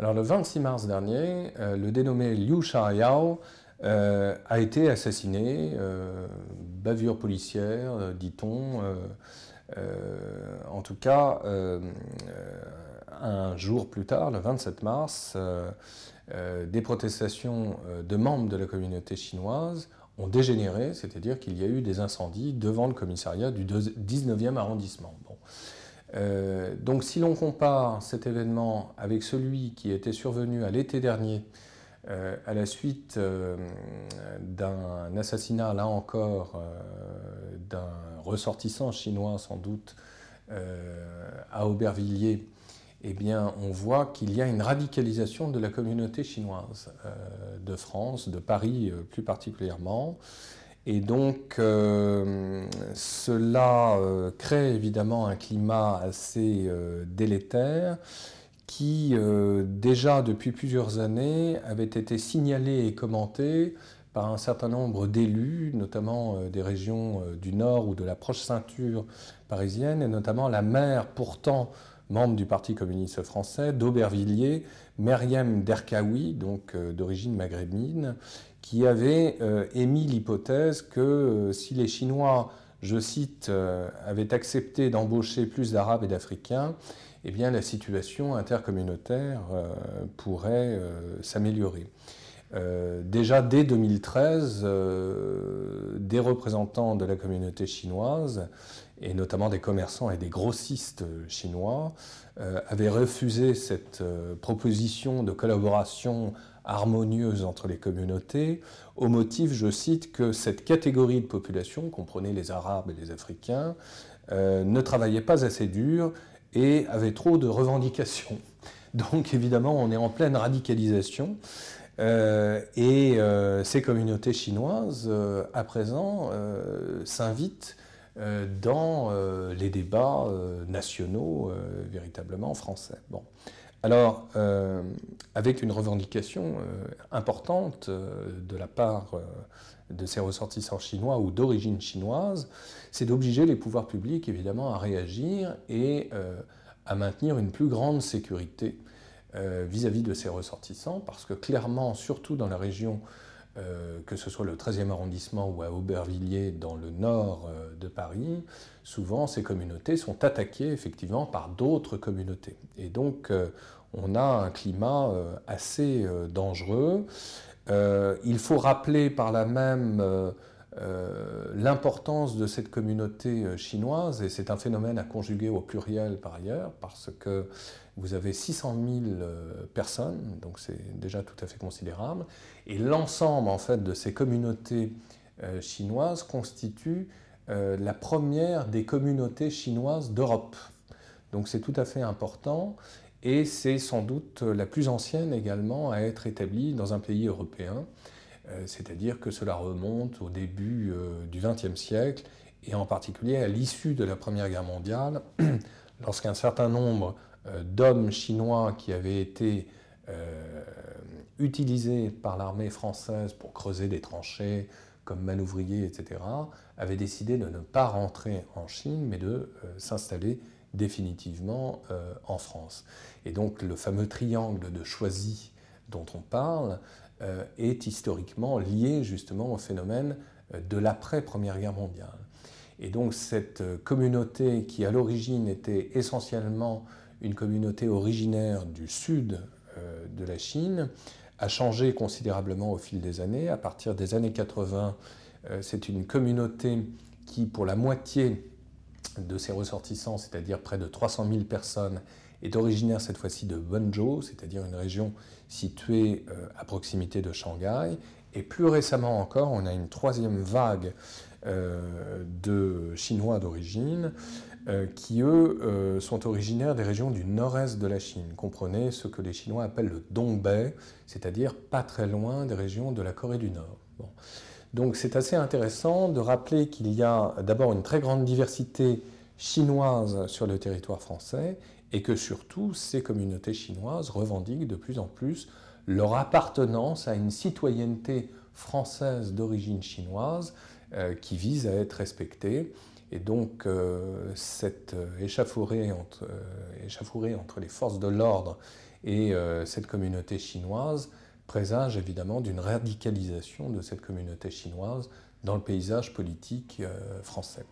Alors le 26 mars dernier, euh, le dénommé Liu Xiaoyao euh, a été assassiné, euh, bavure policière, dit-on. en tout cas, un jour plus tard, le 27 mars, des protestations de membres de la communauté chinoise ont dégénéré, c'est-à-dire qu'il y a eu des incendies devant le commissariat du 19e arrondissement. Euh, donc si l'on compare cet événement avec celui qui était survenu à l'été dernier, euh, à la suite euh, d'un assassinat, là encore, d'un ressortissant chinois sans doute, à Aubervilliers, eh bien, on voit qu'il y a une radicalisation de la communauté chinoise de France, de Paris plus particulièrement. Et donc, euh, cela euh, crée évidemment un climat assez euh, délétère qui, déjà depuis plusieurs années, avait été signalé et commenté par un certain nombre d'élus, notamment des régions du Nord ou de la proche ceinture parisienne, et notamment la maire pourtant membre du Parti communiste français, d'Aubervilliers, Meriem Derkaoui, donc d'origine maghrébine, qui avait euh, émis l'hypothèse que euh, si les Chinois, je cite, euh, avaient accepté d'embaucher plus d'Arabes et d'Africains, eh la situation intercommunautaire pourrait s'améliorer. Déjà dès 2013, des représentants de la communauté chinoise, et notamment des commerçants et des grossistes chinois, avaient refusé cette proposition de collaboration harmonieuse entre les communautés, au motif, je cite, que cette catégorie de population, comprenait les Arabes et les Africains, euh, ne travaillait pas assez dur et avait trop de revendications. Donc évidemment, on est en pleine radicalisation. Euh, et euh, ces communautés chinoises, à présent, s'invitent dans les débats nationaux véritablement français. Bon. Alors, euh, avec une revendication euh, importante euh, de la part de ces ressortissants chinois ou d'origine chinoise, c'est d'obliger les pouvoirs publics évidemment à réagir et à maintenir une plus grande sécurité vis-à-vis de ces ressortissants, parce que clairement, surtout dans la région euh, que ce soit le 13e arrondissement ou à Aubervilliers dans le nord euh, de Paris, souvent ces communautés sont attaquées effectivement par d'autres communautés. Et donc euh, on a un climat assez dangereux. il faut rappeler par là même l'importance de cette communauté chinoise, et c'est un phénomène à conjuguer au pluriel par ailleurs, parce que vous avez 600 000 euh, personnes, donc c'est déjà tout à fait considérable, et l'ensemble en fait de ces communautés euh, chinoises constitue euh, la première des communautés chinoises d'Europe. Donc c'est tout à fait important, et c'est sans doute la plus ancienne également à être établie dans un pays européen, c'est-à-dire que cela remonte au début du XXe siècle, et en particulier à l'issue de la Première Guerre mondiale, lorsqu'un certain nombre euh, d'hommes chinois qui avaient été euh, utilisés par l'armée française pour creuser des tranchées comme manouvriers, etc., avaient décidé de ne pas rentrer en Chine, mais de euh, s'installer définitivement en France. Et donc le fameux triangle de Choisy dont on parle est historiquement lié justement au phénomène de l'après-première guerre mondiale. Et donc cette communauté qui à l'origine était essentiellement une communauté originaire du sud euh, de la Chine, a changé considérablement au fil des années. À partir des années 80, euh, c'est une communauté qui, pour la moitié de ses ressortissants, c'est-à-dire près de 300 000 personnes, est originaire cette fois-ci de Wenzhou, c'est-à-dire une région située euh, à proximité de Shanghai. Et plus récemment encore, on a une troisième vague de Chinois d'origine euh, qui eux euh, sont originaires des régions du nord-est de la Chine. Comprenez ce que les Chinois appellent le Dongbei, c'est-à-dire pas très loin des régions de la Corée du Nord. Donc c'est assez intéressant de rappeler qu'il y a d'abord une très grande diversité chinoise sur le territoire français et que surtout ces communautés chinoises revendiquent de plus en plus leur appartenance à une citoyenneté française d'origine chinoise euh, qui vise à être respectée et donc, euh, cette euh, euh, entre, les forces de l'ordre Et cette communauté chinoise présage évidemment d'une radicalisation de cette communauté chinoise dans le paysage politique français.